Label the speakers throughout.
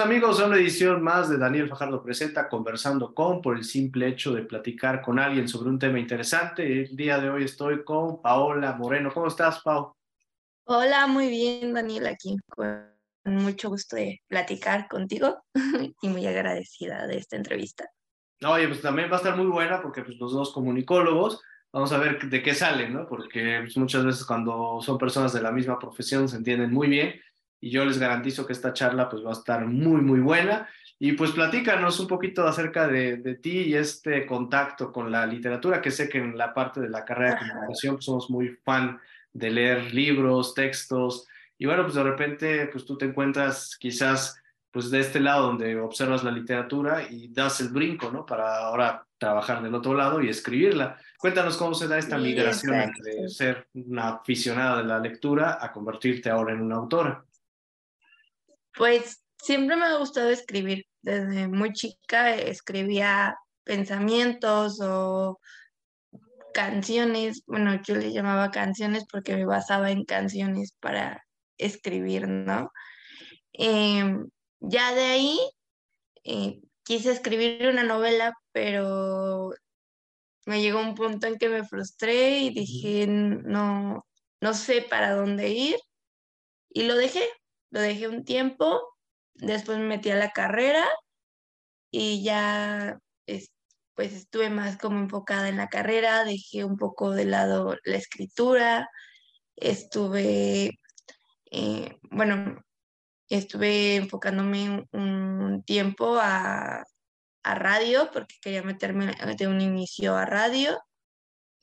Speaker 1: Amigos a una edición más de Daniel Fajardo Presenta Conversando con por el simple hecho de platicar con alguien sobre un tema interesante. El día de hoy estoy con Paola Moreno. ¿Cómo estás, Pau?
Speaker 2: Hola, muy bien, Daniel, aquí con mucho gusto de platicar contigo y muy agradecida de esta entrevista.
Speaker 1: Oye, pues también va a estar muy buena porque pues, los dos comunicólogos, vamos a ver de qué salen, ¿no? Porque pues, muchas veces cuando son personas de la misma profesión se entienden muy bien y yo les garantizo que esta charla pues va a estar muy, muy buena. Y pues platícanos un poquito acerca de, de ti y este contacto con la literatura, que sé que en la parte de la carrera de comunicación pues, somos muy fan de leer libros, textos, y bueno, pues de repente pues tú te encuentras quizás pues de este lado donde observas la literatura y das el brinco, ¿no? Para ahora trabajar del otro lado y escribirla. Cuéntanos cómo se da esta migración entre ser una aficionada de la lectura a convertirte ahora en una autora.
Speaker 2: Pues siempre me ha gustado escribir. Desde muy chica escribía pensamientos o canciones. Bueno, yo le llamaba canciones porque me basaba en canciones para escribir, ¿no? Em, ya de ahí eh, quise escribir una novela, pero me llegó un punto en que me frustré y dije, no, no sé para dónde ir. Y lo dejé, lo dejé un tiempo, después me metí a la carrera y ya pues estuve más como enfocada en la carrera, dejé un poco de lado la escritura, estuve, eh, bueno, estuve enfocándome un, tiempo a, radio porque quería meterme de un inicio a radio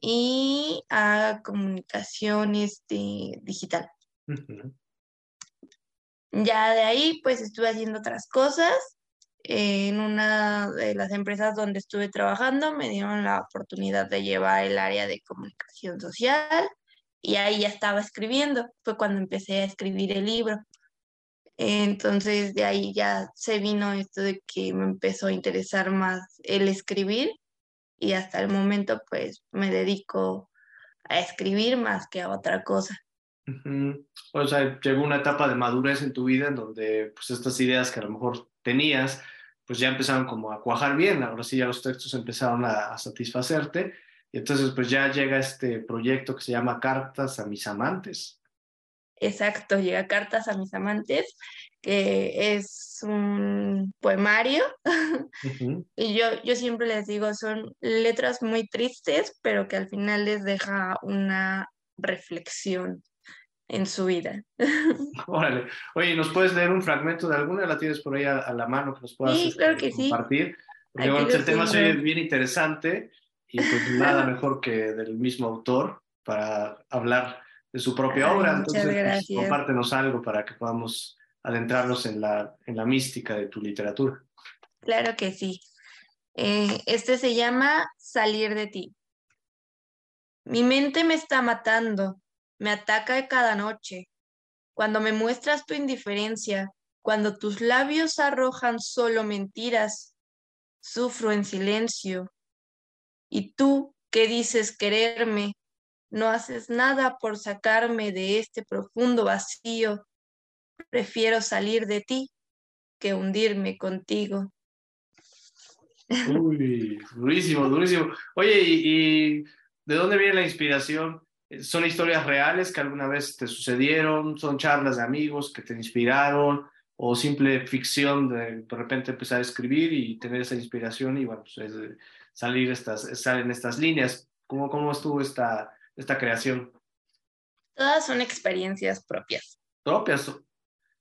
Speaker 2: y a comunicaciones de, digital. Ya de ahí, pues estuve haciendo otras cosas. En una de las empresas donde estuve trabajando me dieron la oportunidad de llevar el área de comunicación social y ahí ya estaba escribiendo. Fue cuando empecé a escribir el libro. Entonces de ahí ya se vino esto de que me empezó a interesar más el escribir y hasta el momento pues me dedico a escribir más que a otra cosa.
Speaker 1: O sea, llegó una etapa de madurez en tu vida en donde pues estas ideas que a lo mejor tenías, pues ya empezaron como a cuajar bien, ahora sí ya los textos empezaron a, satisfacerte, y entonces pues ya llega este proyecto que se llama Cartas a mis amantes.
Speaker 2: Exacto, llega Cartas a mis amantes, que es un poemario, y yo, yo siempre les digo, son letras muy tristes, pero que al final les deja una reflexión en su vida.
Speaker 1: Órale. Oye, ¿nos puedes leer un fragmento de alguna? ¿La tienes por ahí a, la mano que nos puedas
Speaker 2: sí,
Speaker 1: este,
Speaker 2: claro que
Speaker 1: compartir? Porque el tema se bien interesante y pues nada mejor que del mismo autor para hablar de su propia obra. Entonces, pues, compártenos algo para que podamos adentrarnos en la, en la mística de tu literatura.
Speaker 2: Claro que sí. Eh, este se llama Salir de ti. Mi mente me está matando me ataca cada noche. Cuando me muestras tu indiferencia, cuando tus labios arrojan solo mentiras, sufro en silencio. Y tú, que dices quererme, no haces nada por sacarme de este profundo vacío. Prefiero salir de ti que hundirme contigo.
Speaker 1: Uy, durísimo, durísimo. Oye, ¿y, de dónde viene la inspiración ¿Son historias reales que alguna vez te sucedieron? ¿Son charlas de amigos que te inspiraron? ¿O simple ficción de de repente empezar a escribir y tener esa inspiración y bueno, pues, salir estas, salen estas líneas? ¿Cómo, cómo estuvo esta, esta creación?
Speaker 2: Todas son experiencias propias.
Speaker 1: ¿Propias?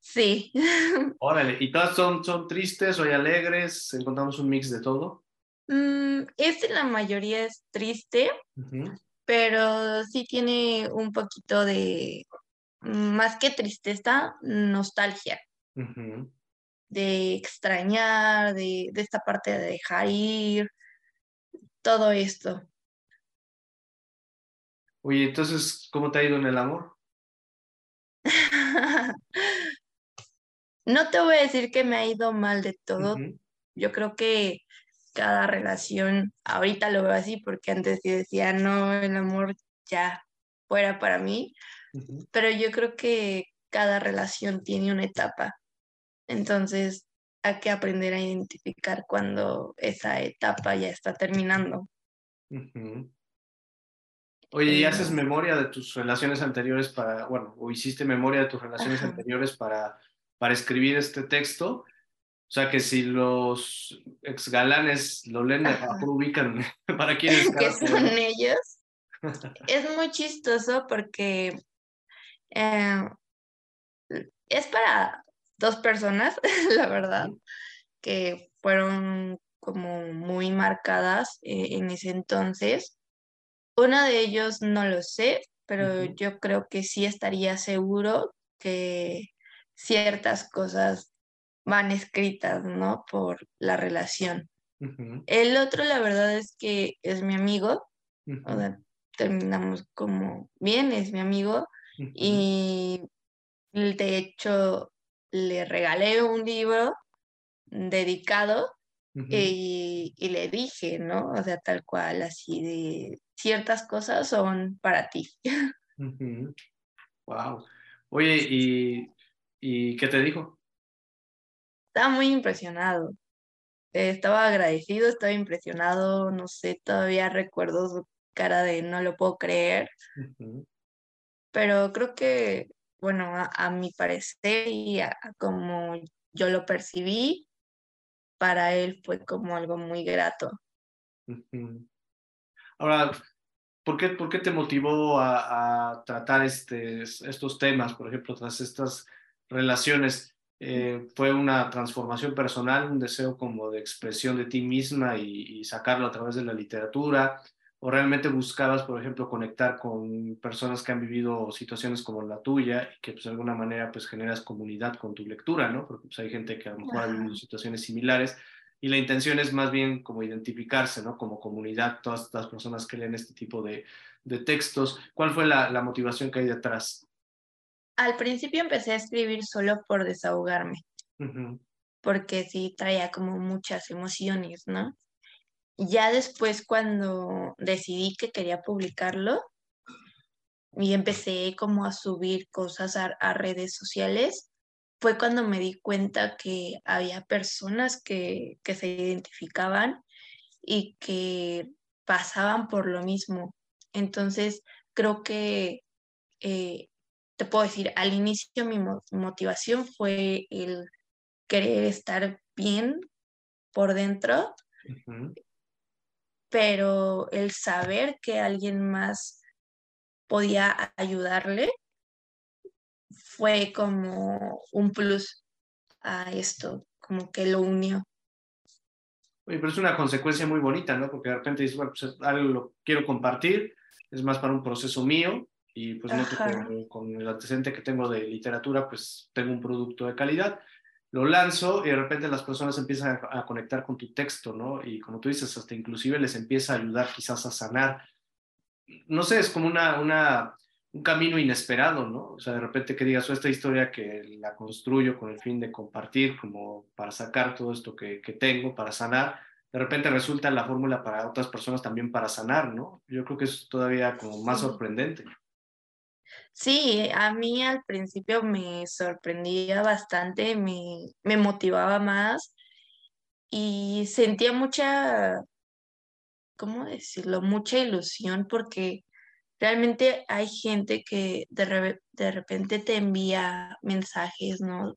Speaker 2: Sí.
Speaker 1: Órale, ¿y todas son, son tristes o alegres? ¿Encontramos un mix de todo?
Speaker 2: Mm, este la mayoría es triste, pero sí tiene un poquito de, más que tristeza, nostalgia. De extrañar, de, de esta parte de dejar ir, todo esto.
Speaker 1: Oye, entonces, ¿cómo te ha ido en el amor?
Speaker 2: no te voy a decir que me ha ido mal de todo. Yo creo que cada relación, ahorita lo veo así porque antes sí decía, no, el amor ya fuera para mí, pero yo creo que cada relación tiene una etapa. Entonces, hay que aprender a identificar cuando esa etapa ya está terminando.
Speaker 1: Oye, ¿y haces em. memoria de tus relaciones anteriores para, bueno, o hiciste memoria de tus relaciones anteriores para, para escribir este texto? O sea, que si los ex galanes lo leen, ubican para quiénes.
Speaker 2: ¿Qué son ellos? es muy chistoso porque eh, es para dos personas, la verdad, que fueron como muy marcadas eh, en ese entonces. Uno de ellos no lo sé, pero yo creo que sí estaría seguro que ciertas cosas van escritas, ¿no? Por la relación. El otro, la verdad es que es mi amigo, o sea, terminamos como bien, es mi amigo, y de hecho le regalé un libro dedicado y, le dije, ¿no? O sea, tal cual, así de ciertas cosas son para ti.
Speaker 1: Wow. Oye, ¿y, ¿y qué te dijo?
Speaker 2: Estaba muy impresionado. Estaba agradecido, estaba impresionado, no sé, todavía recuerdo su cara de no lo puedo creer. Pero creo que, bueno, a, mi parecer y como yo lo percibí, para él fue como algo muy grato.
Speaker 1: Ahora, ¿por qué, ¿por qué te motivó a, tratar este, estos temas, por ejemplo, tras estas relaciones? Eh, ¿Fue una transformación personal, un deseo como de expresión de ti misma y, y sacarlo a través de la literatura? o realmente buscabas, por ejemplo, conectar con personas que han vivido situaciones como la tuya y que pues de alguna manera pues generas comunidad con tu lectura, ¿no? Porque pues hay gente que a lo mejor ha vivido situaciones similares y la intención es más bien como identificarse, ¿no? Como comunidad, todas estas personas que leen este tipo de, de textos. ¿Cuál fue la, la motivación que hay detrás?
Speaker 2: Al principio empecé a escribir solo por desahogarme, porque sí traía como muchas emociones, ¿no? ya después cuando decidí que quería publicarlo y empecé como a subir cosas a, redes sociales, fue cuando me di cuenta que había personas que, se identificaban y que pasaban por lo mismo. Entonces, creo que eh, te puedo decir, al inicio mi motivación fue el querer estar bien por dentro pero el saber que alguien más podía ayudarle fue como un plus a esto, como que lo unió.
Speaker 1: Oye, pero es una consecuencia muy bonita, ¿no? Porque de repente dices, bueno, pues algo lo quiero compartir, es más para un proceso mío y pues no con, con el antecedente que tengo de literatura, pues tengo un producto de calidad lo lanzo y de repente las personas empiezan a, conectar con tu texto, ¿no? Y como tú dices, hasta inclusive les empieza a ayudar quizás a sanar. No sé, es como una, una, un camino inesperado, ¿no? O sea, de repente que digas, oh, esta historia que la construyo con el fin de compartir, como para sacar todo esto que, que tengo, para sanar, de repente resulta la fórmula para otras personas también para sanar, ¿no? Yo creo que es todavía como más sorprendente.
Speaker 2: Sí, a mí al principio me sorprendía bastante, me, me motivaba más y sentía mucha, ¿cómo decirlo? Mucha ilusión porque realmente hay gente que de, de repente te envía mensajes, ¿no?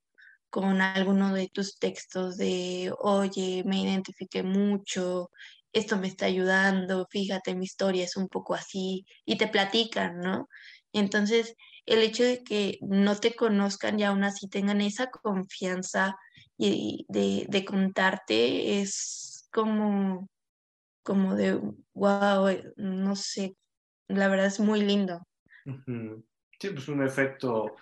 Speaker 2: Con alguno de tus textos de, oye, me identifiqué mucho, esto me está ayudando, fíjate, mi historia es un poco así, y te platican, ¿no? Entonces, el hecho de que no te conozcan y aún así tengan esa confianza y de, contarte es como, como de, wow, eh, no sé, la verdad es muy lindo.
Speaker 1: Sí, pues un efecto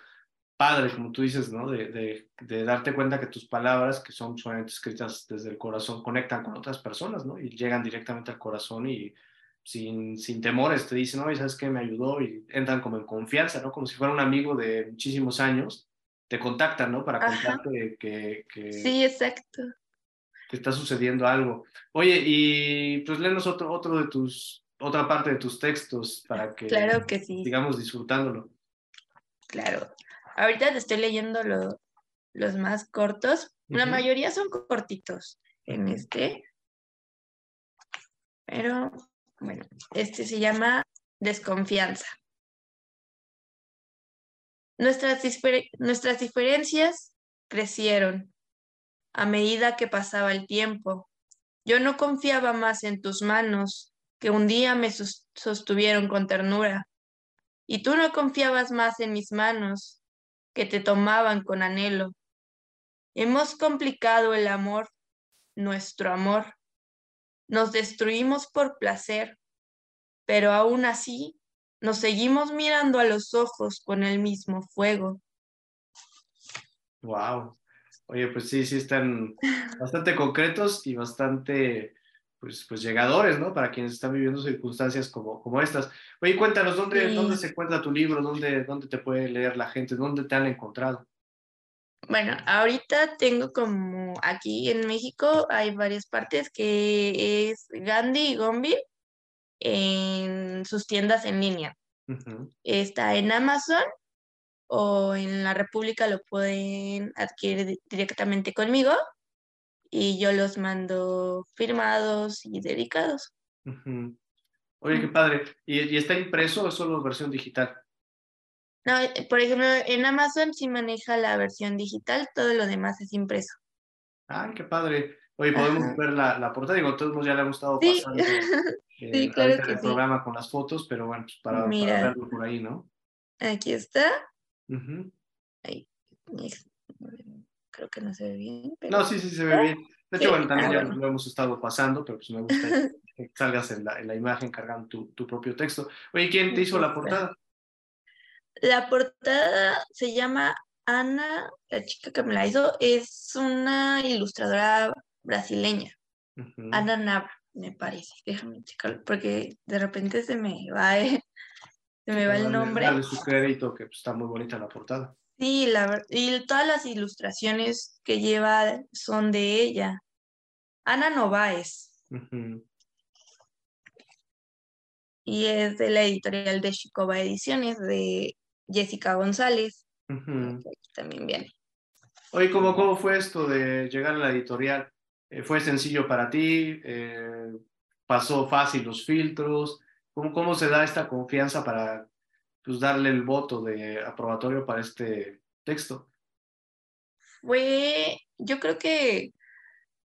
Speaker 1: padre, como tú dices, ¿no? De, de, darte cuenta que tus palabras, que son solamente escritas desde el corazón, conectan con otras personas, ¿no? Y llegan directamente al corazón y sin, sin temores, te dicen, oye, ¿sabes qué? Me ayudó y entran como en confianza, ¿no? Como si fuera un amigo de muchísimos años, te contactan, ¿no? Para contarte que, que,
Speaker 2: Sí, exacto.
Speaker 1: Que está sucediendo algo. Oye, y pues léenos otro, otro de tus, otra parte de tus textos para que,
Speaker 2: claro que sí.
Speaker 1: sigamos disfrutándolo.
Speaker 2: Claro. Ahorita te estoy leyendo lo, los más cortos, La mayoría son cortitos en este. Pero bueno, este se llama Desconfianza. Nuestras, nuestras diferencias crecieron a medida que pasaba el tiempo. Yo no confiaba más en tus manos, que un día me sostuvieron con ternura, y tú no confiabas más en mis manos, que te tomaban con anhelo. Hemos complicado el amor, nuestro amor. Nos destruimos por placer, pero aún así nos seguimos mirando a los ojos con el mismo fuego.
Speaker 1: Wow. Oye, pues sí, sí están bastante concretos y bastante, pues, pues llegadores, ¿no? Para quienes están viviendo circunstancias como, como estas. Oye, cuéntanos, ¿dónde, ¿dónde se encuentra tu libro? ¿Dónde, ¿Dónde te puede leer la gente? ¿Dónde te han encontrado?
Speaker 2: Bueno, ahorita tengo como aquí en México hay varias partes que es Gandhi y Gombil en sus tiendas en línea. Está en Amazon o en la República lo pueden adquirir directamente conmigo y yo los mando firmados y dedicados.
Speaker 1: Oye, qué padre. ¿Y, está impreso o solo versión digital?
Speaker 2: No, eh, por ejemplo, en Amazon sí maneja la versión digital, todo lo demás es impreso.
Speaker 1: Ay, qué padre. Oye, podemos ver la, la, portada. Digo, a todos ya le ha gustado sí. pasando
Speaker 2: eh, sí, claro
Speaker 1: el programa con las fotos, pero bueno, pues para, para verlo por ahí, ¿no?
Speaker 2: Aquí está. Ahí. Creo que no se ve bien.
Speaker 1: No, sí, sí se ve bien. De hecho, bueno, también ah, ya lo hemos estado pasando, pero pues me gusta que salgas en la, en la imagen cargando tu, tu, propio texto. Oye, ¿quién te hizo la portada?
Speaker 2: La portada se llama Ana, la chica que me la hizo, es una ilustradora brasileña. Ana Navra, me parece. Déjame checarlo, porque de repente se me va eh, se me va el nombre.
Speaker 1: Dale su crédito, que está muy bonita la portada.
Speaker 2: Sí, la, y todas las ilustraciones que lleva son de ella. Ana Novaes. Y es de la editorial de Chicoba Ediciones, de Jessica González. también viene.
Speaker 1: Oye, ¿cómo, ¿cómo fue esto de llegar a la editorial? Eh, ¿Fue sencillo para ti? Eh, ¿Pasó fácil los filtros? ¿Cómo, cómo se da esta confianza para pues, darle el voto de aprobatorio para este texto?
Speaker 2: Fue, yo creo que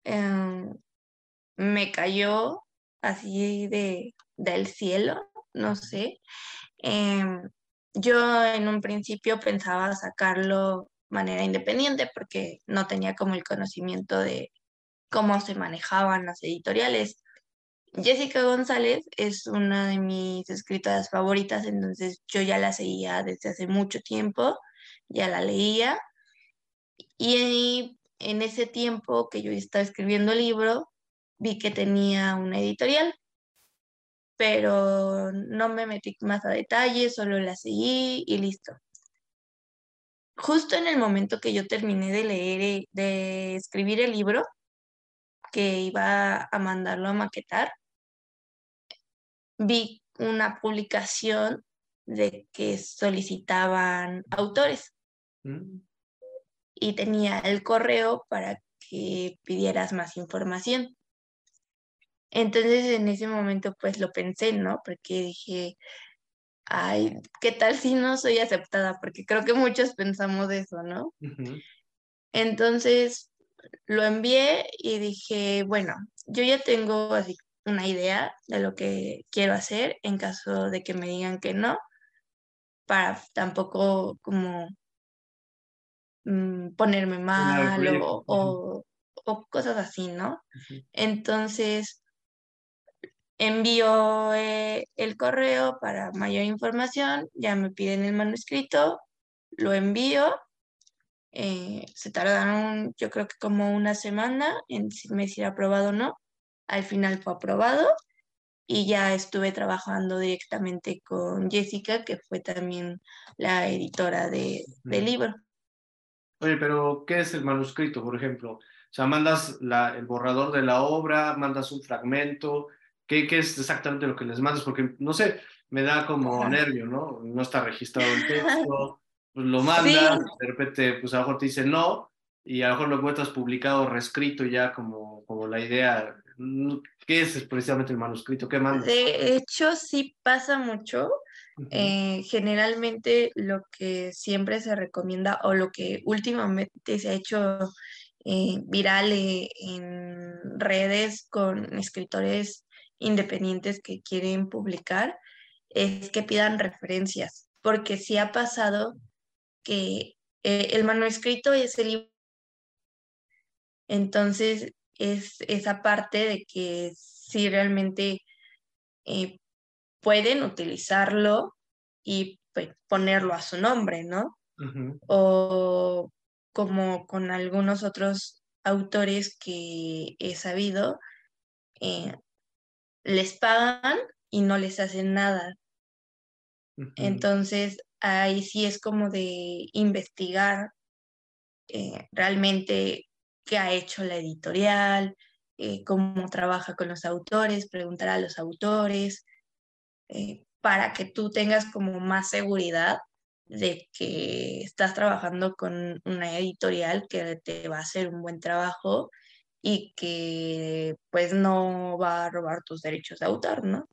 Speaker 2: em, me cayó así de, del cielo, no sé. Em, yo en un principio pensaba sacarlo manera independiente porque no tenía como el conocimiento de cómo se manejaban las editoriales. Jessica González es una de mis escritoras favoritas, entonces yo ya la seguía desde hace mucho tiempo, ya la leía. Y en ese tiempo que yo estaba escribiendo el libro, vi que tenía una editorial, pero no me metí más a detalles, solo la seguí y listo. Justo en el momento que yo terminé de leer, eh, de escribir el libro, que iba a mandarlo a maquetar, vi una publicación de que solicitaban autores mm. y tenía el correo para que pidieras más información. Entonces en ese momento pues lo pensé, ¿no? Porque dije, ay, ¿qué tal si no soy aceptada? Porque creo que muchos pensamos eso, ¿no? Entonces lo envié y dije, bueno, yo ya tengo así una idea de lo que quiero hacer en caso de que me digan que no, para tampoco como mm, ponerme mal o, cosas así, ¿no? Entonces, envío eh, el correo para mayor información, ya me piden el manuscrito, lo envío, eh, se tardaron yo creo que como una semana en si me si aprobado o no, al final fue aprobado y ya estuve trabajando directamente con Jessica, que fue también la editora de, del libro.
Speaker 1: Oye, pero ¿qué es el manuscrito, por ejemplo? O sea, mandas la, el borrador de la obra, mandas un fragmento, ¿qué, ¿qué, es exactamente lo que les mandas? Porque, no sé, me da como nervio, ¿no? No está registrado el texto, pues lo mandas, de repente, pues a lo mejor te dicen no, y a lo mejor lo encuentras publicado, reescrito ya como, como la idea. ¿Qué es precisamente el manuscrito? ¿Qué manda?
Speaker 2: De hecho, sí pasa mucho. Eh, generalmente lo que siempre se recomienda o lo que últimamente se ha hecho eh, viral eh, en redes con escritores independientes que quieren publicar es que pidan referencias, porque sí ha pasado que el manuscrito es el libro entonces, es esa parte de que si realmente eh, pueden utilizarlo y pues, ponerlo a su nombre, ¿no? O como con algunos otros autores que he sabido, eh, les pagan y no les hacen nada. Entonces, ahí sí es como de investigar eh, realmente qué ha hecho la editorial, eh, cómo trabaja con los autores, preguntar a los autores, eh, para que tú tengas como más seguridad de que estás trabajando con una editorial que te va a hacer un buen trabajo y que pues no va a robar tus derechos de autor, ¿no?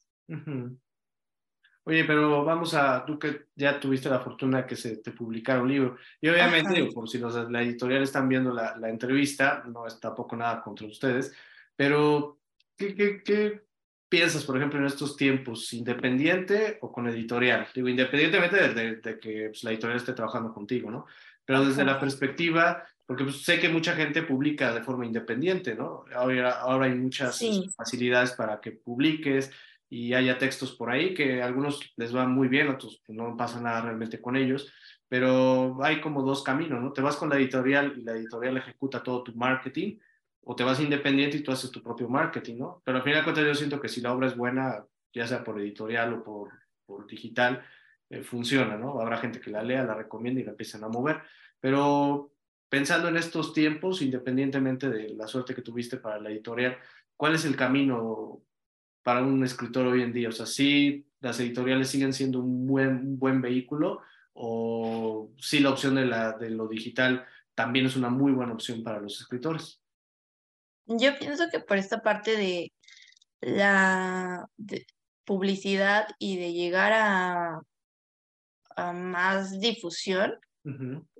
Speaker 1: Oye, pero vamos a, tú que ya tuviste la fortuna que se te publicara un libro, y obviamente, por si los, la editorial están viendo la, la, entrevista, no es tampoco nada contra ustedes, pero ¿qué, qué, qué piensas, por ejemplo, en estos tiempos, independiente o con editorial? Digo, independientemente de, que pues, la editorial esté trabajando contigo, ¿no? Pero desde la perspectiva, porque pues, sé que mucha gente publica de forma independiente, ¿no? Ahora, ahora hay muchas facilidades para que publiques, y haya textos por ahí que a algunos les van muy bien, otros pues, no pasa nada realmente con ellos, pero hay como dos caminos, ¿no? Te vas con la editorial y la editorial ejecuta todo tu marketing, o te vas independiente y tú haces tu propio marketing, ¿no? Pero al final de cuentas yo siento que si la obra es buena, ya sea por editorial o por, por digital, eh, funciona, ¿no? Habrá gente que la lea, la recomienda y la empiezan a mover, pero pensando en estos tiempos, independientemente de la suerte que tuviste para la editorial, ¿cuál es el camino para un escritor hoy en día? O sea, sí, las editoriales siguen siendo un buen, buen vehículo o sí la opción de, la, de lo digital también es una muy buena opción para los escritores.
Speaker 2: Yo pienso que por esta parte de la publicidad y de llegar a, a más difusión,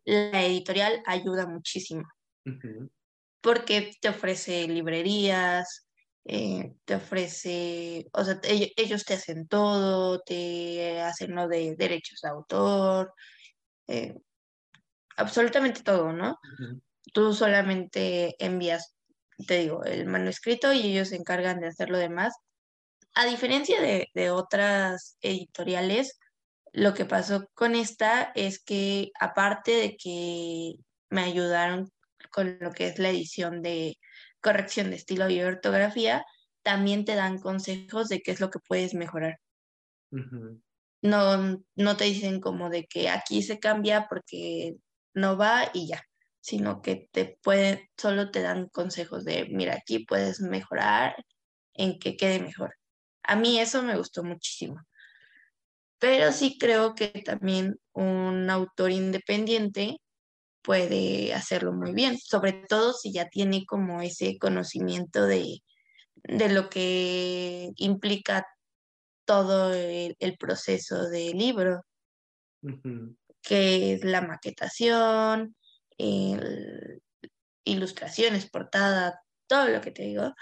Speaker 2: la editorial ayuda muchísimo. Porque te ofrece librerías, eh, te ofrece, o sea, ellos, te hacen todo, te hacen lo de derechos de autor, eh, absolutamente todo, ¿no? Tú solamente envías, te digo, el manuscrito y ellos se encargan de hacer lo demás. A diferencia de, de otras editoriales, lo que pasó con esta es que aparte de que me ayudaron con lo que es la edición de, corrección de estilo y ortografía, también te dan consejos de qué es lo que puedes mejorar. no, no te dicen como de que aquí se cambia porque no va y ya, sino que te pueden, solo te dan consejos de, mira, aquí puedes mejorar en que quede mejor. A mí eso me gustó muchísimo. Pero sí creo que también un autor independiente puede hacerlo muy bien, sobre todo si ya tiene como ese conocimiento de, lo que implica todo el, proceso del libro, que es la maquetación, ilustraciones, portada, todo lo que te digo.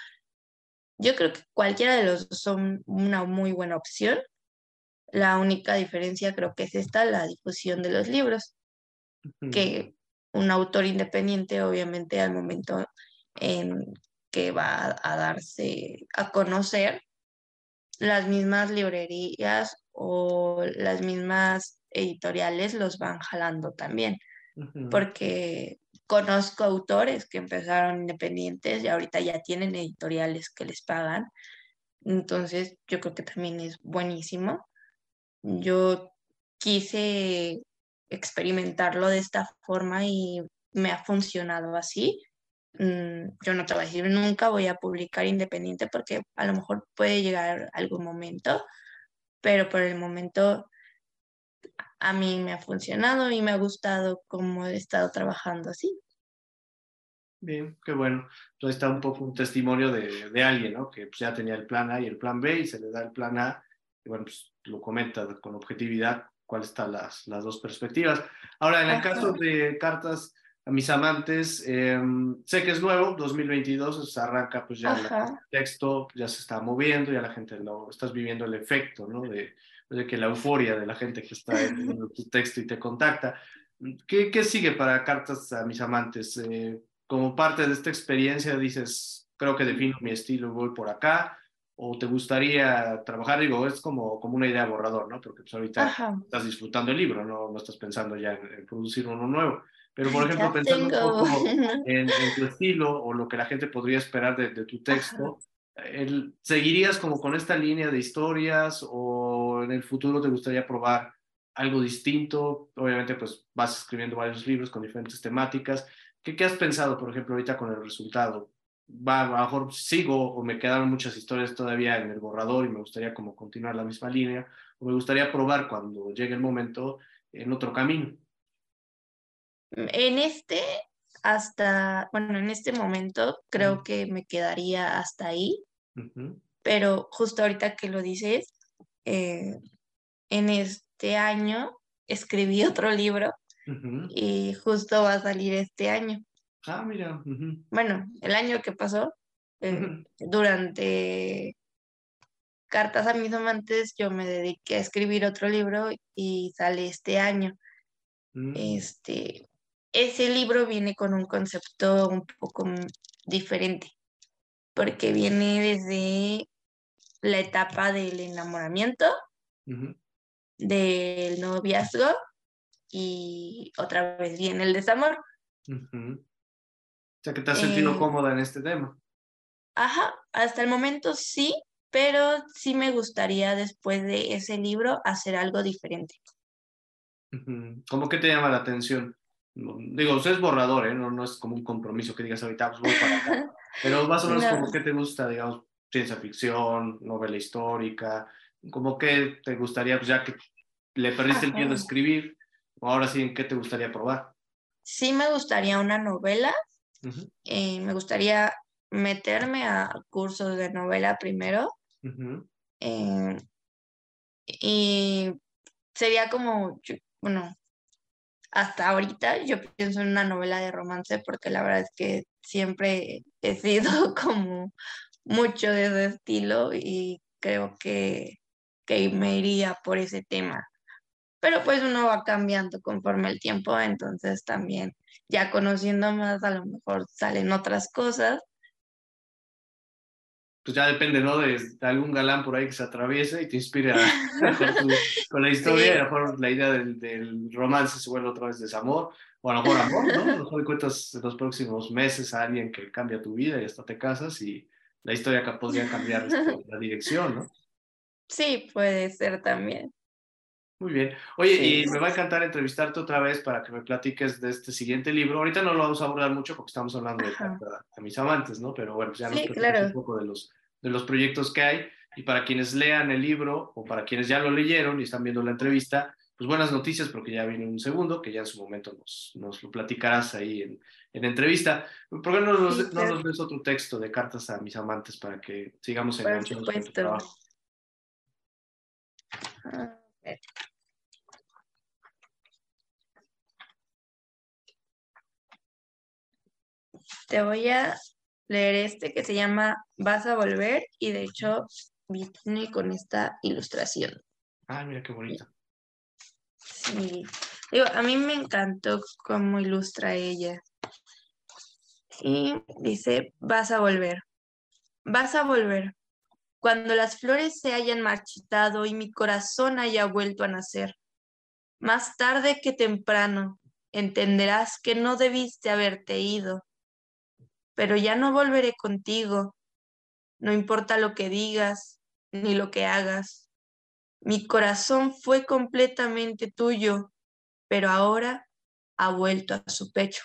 Speaker 2: Yo creo que cualquiera de los dos son una muy buena opción. La única diferencia creo que es esta, la difusión de los libros, que un autor independiente, obviamente al momento en que va a darse a conocer, las mismas librerías o las mismas editoriales los van jalando también, porque conozco autores que empezaron independientes y ahorita ya tienen editoriales que les pagan, entonces yo creo que también es buenísimo. Yo quise experimentarlo de esta forma y me ha funcionado así. Mm, yo no te voy a decir nunca voy a publicar independiente porque a lo mejor puede llegar algún momento, pero por el momento a mí me ha funcionado y me ha gustado cómo he estado trabajando así.
Speaker 1: Bien, qué bueno. Entonces está un poco un testimonio de, de alguien, ¿no? Que pues, ya tenía el plan A y el plan B y se le da el plan A y bueno, pues lo comenta con objetividad cuáles están las, las dos perspectivas. Ahora, en el caso de cartas a mis amantes, em, sé que es nuevo, 2022, se arranca pues ya el texto, ya se está moviendo, ya la gente lo, estás viviendo el efecto, ¿no? De, de que la euforia de la gente que está en tu texto y te contacta. ¿Qué, ¿Qué, sigue para cartas a mis amantes? Eh, como parte de esta experiencia dices, creo que defino mi estilo, voy por acá, o te gustaría trabajar, digo, es como, como una idea borrador, ¿no? Porque pues ahorita estás disfrutando el libro, no, no estás pensando ya en, producir uno nuevo. Pero, por ejemplo, pensando un poco en, tu estilo o lo que la gente podría esperar de, de tu texto, el, ¿seguirías como con esta línea de historias o en el futuro te gustaría probar algo distinto? Obviamente, pues vas escribiendo varios libros con diferentes temáticas. ¿Qué, ¿Qué, has pensado, por ejemplo, ahorita con el resultado? Va, a lo mejor sigo o me quedaron muchas historias todavía en el borrador y me gustaría como continuar la misma línea, o me gustaría probar cuando llegue el momento en otro camino.
Speaker 2: En este, hasta, bueno, en este momento creo que me quedaría hasta ahí, pero justo ahorita que lo dices, eh, en este año escribí otro libro y justo va a salir este año.
Speaker 1: Ah, mira.
Speaker 2: Bueno, el año que pasó, eh, durante Cartas a mis amantes, yo me dediqué a escribir otro libro y sale este año. Mm. Este, ese libro viene con un concepto un poco diferente, porque viene desde la etapa del enamoramiento, del noviazgo y otra vez viene el desamor.
Speaker 1: O sea, que te has sentido eh, cómoda en este tema.
Speaker 2: Ajá, hasta el momento sí, pero sí me gustaría después de ese libro hacer algo diferente.
Speaker 1: ¿Cómo que te llama la atención? Digo, usted es borrador, ¿eh? no, no es como un compromiso que digas ahorita, pues voy para acá. Pero más o menos como que te gusta, digamos, ciencia ficción, novela histórica, como que te gustaría, pues ya que le perdiste el miedo a escribir, ahora sí, ¿en qué te gustaría probar?
Speaker 2: Sí me gustaría una novela, eh, me gustaría meterme a cursos de novela primero, eh, y sería como, bueno, hasta ahorita yo pienso en una novela de romance porque la verdad es que siempre he sido como mucho de ese estilo y creo que, que me iría por ese tema. Pero pues uno va cambiando conforme el tiempo, entonces también ya conociendo más a lo mejor salen otras cosas
Speaker 1: pues ya depende, ¿no? De, algún galán por ahí que se atraviese y te inspire con, la historia, y a lo mejor la idea del, romance se vuelve otra vez desamor, o a lo mejor amor, ¿no? A lo mejor encuentras en los próximos meses a alguien que cambia tu vida y hasta te casas y la historia podría cambiar este, la dirección, ¿no?
Speaker 2: Sí, puede ser también.
Speaker 1: Muy bien. Oye, y me va a encantar entrevistarte otra vez para que me platiques de este siguiente libro. Ahorita no lo vamos a abordar mucho porque estamos hablando de, mis amantes, ¿no? Pero bueno, pues ya nos sí, un poco de los, de los proyectos que hay. Y para quienes lean el libro o para quienes ya lo leyeron y están viendo la entrevista, pues buenas noticias porque ya viene un segundo, que ya en su momento nos, nos lo platicarás ahí en, en entrevista. ¿Por qué no nos, no nos des otro texto de cartas a mis amantes para que sigamos enganchados con tu trabajo? Ah,
Speaker 2: Te voy a leer este que se llama Vas a volver y de hecho viene con esta ilustración.
Speaker 1: Ah, mira qué bonita.
Speaker 2: Sí. Digo, a mí me encantó cómo ilustra ella. Y dice, vas a volver. Vas a volver. Cuando las flores se hayan marchitado y mi corazón haya vuelto a nacer. Más tarde que temprano, entenderás que no debiste haberte ido pero ya no volveré contigo. No importa lo que digas ni lo que hagas. Mi corazón fue completamente tuyo, pero ahora ha vuelto a su pecho.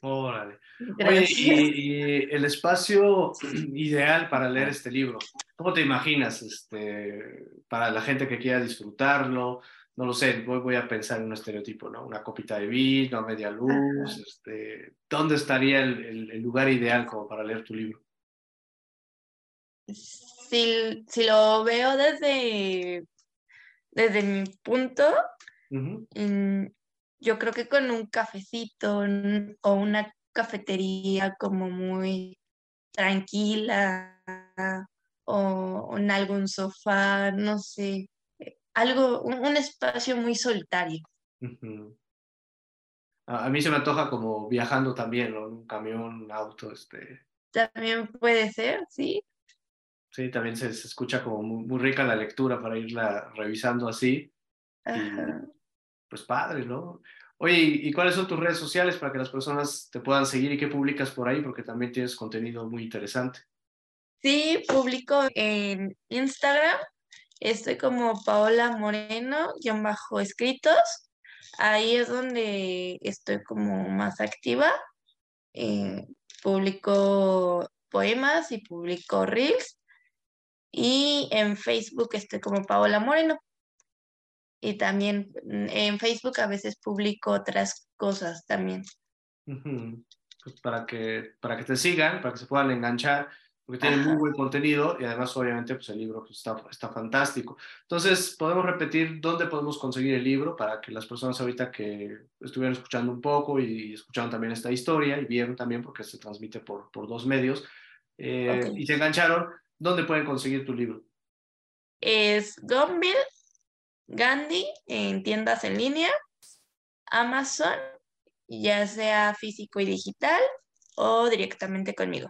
Speaker 1: Órale. Oye, y, el espacio ideal para leer este libro, ¿cómo te imaginas este, para la gente que quiera disfrutarlo? No lo sé, voy, voy a pensar en un estereotipo, ¿no? Una copita de vino, a media luz, este, ¿dónde estaría el, el, lugar ideal como para leer tu libro?
Speaker 2: Si, si lo veo desde, desde mi punto, mm, yo creo que con un cafecito o una cafetería como muy tranquila o en algún sofá, no sé, algo, un, espacio muy solitario.
Speaker 1: a, mí se me antoja como viajando también, ¿no? Un camión, un auto, este.
Speaker 2: También puede ser, sí.
Speaker 1: Sí, también se, escucha como muy, rica la lectura para irla revisando así. pues padre, ¿no? Oye, ¿y cuáles son tus redes sociales para que las personas te puedan seguir y qué publicas por ahí? Porque también tienes contenido muy interesante.
Speaker 2: Sí, publico en Instagram Estoy como Paola Moreno, guion bajo escritos. Ahí es donde estoy como más activa. Eh, publico poemas y publico reels. Y en Facebook estoy como Paola Moreno. Y también mm, en Facebook a veces publico otras cosas también.
Speaker 1: Pues para, que, para que te sigan, para que se puedan enganchar porque tiene muy buen contenido y además obviamente pues el libro pues, está, está fantástico. Entonces, podemos repetir dónde podemos conseguir el libro para que las personas ahorita que estuvieron escuchando un poco y escucharon también esta historia y vieron también porque se transmite por, por dos medios eh, y se engancharon, ¿dónde pueden conseguir tu libro?
Speaker 2: Es Gombil, Gandhi en tiendas en línea, Amazon, ya sea físico y digital o directamente conmigo.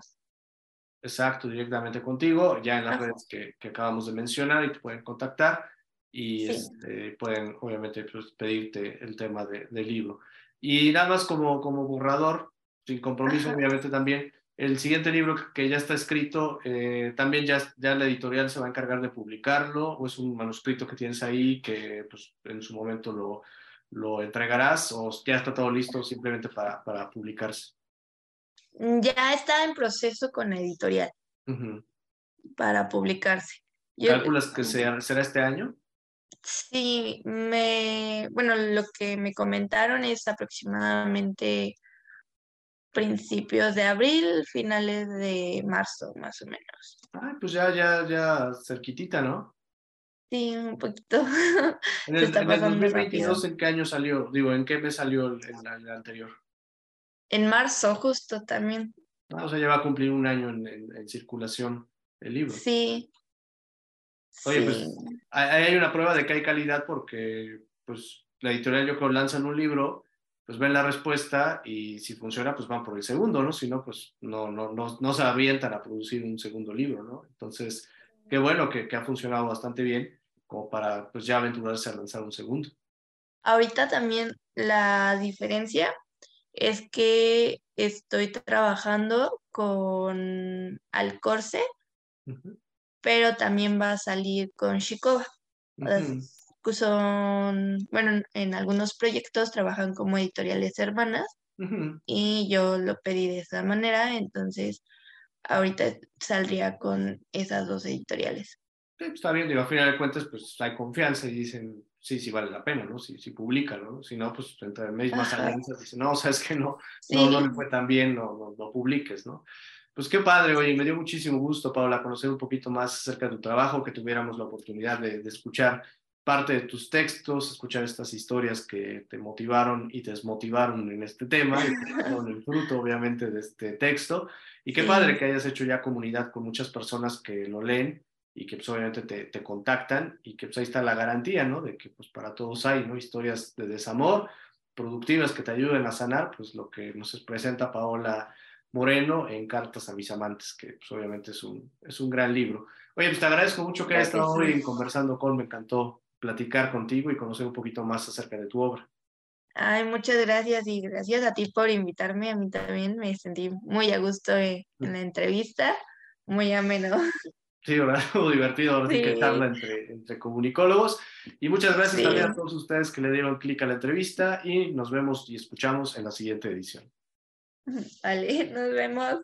Speaker 1: Exacto, directamente contigo, ya en las redes que, que, acabamos de mencionar y te pueden contactar y este, pueden obviamente pues, pedirte el tema de, del libro. Y nada más como, como borrador, sin compromiso obviamente también, el siguiente libro que ya está escrito, eh, también ya, ya la editorial se va a encargar de publicarlo o es un manuscrito que tienes ahí que pues, en su momento lo, lo entregarás o ya está todo listo simplemente para, para publicarse.
Speaker 2: Mm, ya está en proceso con la editorial para publicarse.
Speaker 1: ¿Calculas que sea, será este año?
Speaker 2: Sí, me, bueno, lo que me comentaron es aproximadamente principios de abril, finales de marzo, más o menos.
Speaker 1: Ah, pues ya, ya, ya cerquitita, ¿no?
Speaker 2: Sí, un poquito.
Speaker 1: En el, en el 2022, ¿en qué año salió? Digo, ¿en qué mes salió el, el anterior?
Speaker 2: En marzo, justo también.
Speaker 1: Ah, o sea, ya va a cumplir un año en, circulación el libro.
Speaker 2: Sí.
Speaker 1: Oye, pues ahí hay una prueba de que hay calidad porque pues la editorial yo creo lanzan un libro, pues ven la respuesta y si funciona pues van por el segundo, ¿no? Si no, pues no, no, no, no se avientan a producir un segundo libro, ¿no? Entonces, qué bueno que, que ha funcionado bastante bien como para pues ya aventurarse a lanzar un segundo.
Speaker 2: Ahorita también la diferencia es que estoy trabajando con Alcorce, pero también va a salir con Shikova. Son, bueno, en algunos proyectos trabajan como editoriales hermanas y yo lo pedí de esa manera, entonces ahorita saldría con esas dos editoriales.
Speaker 1: Pues, está bien, digo, a final de cuentas, pues hay confianza y dicen, sí, sí vale la pena, ¿no? Si, si publica, ¿no? Si no, pues entre mismas alianzas dicen, no, sabes que no, no, no le fue tan bien, no, no, publiques, ¿no? Pues qué padre, oye, me dio muchísimo gusto, Paula, conocer un poquito más acerca de tu trabajo, que tuviéramos la oportunidad de, de escuchar parte de tus textos, escuchar estas historias que te motivaron y te desmotivaron en este tema, y fueron el fruto, obviamente, de este texto. Y qué padre que hayas hecho ya comunidad con muchas personas que lo leen y que pues, obviamente te, te, contactan y que pues ahí está la garantía, ¿no? De que pues para todos hay, ¿no? Historias de desamor productivas que te ayuden a sanar, pues lo que nos presenta Paola Moreno en Cartas a mis amantes, que pues obviamente es un, es un gran libro. Oye, pues te agradezco mucho que hayas estado hoy conversando con, me encantó platicar contigo y conocer un poquito más acerca de tu obra.
Speaker 2: Ay, muchas gracias y gracias a ti por invitarme. A mí también me sentí muy a gusto en la entrevista, muy ameno.
Speaker 1: Sí, ¿verdad? Muy divertido ahora sí. que charla entre, entre comunicólogos. Y muchas gracias también a todos ustedes que le dieron clic a la entrevista y nos vemos y escuchamos en la siguiente edición.
Speaker 2: Vale, nos vemos.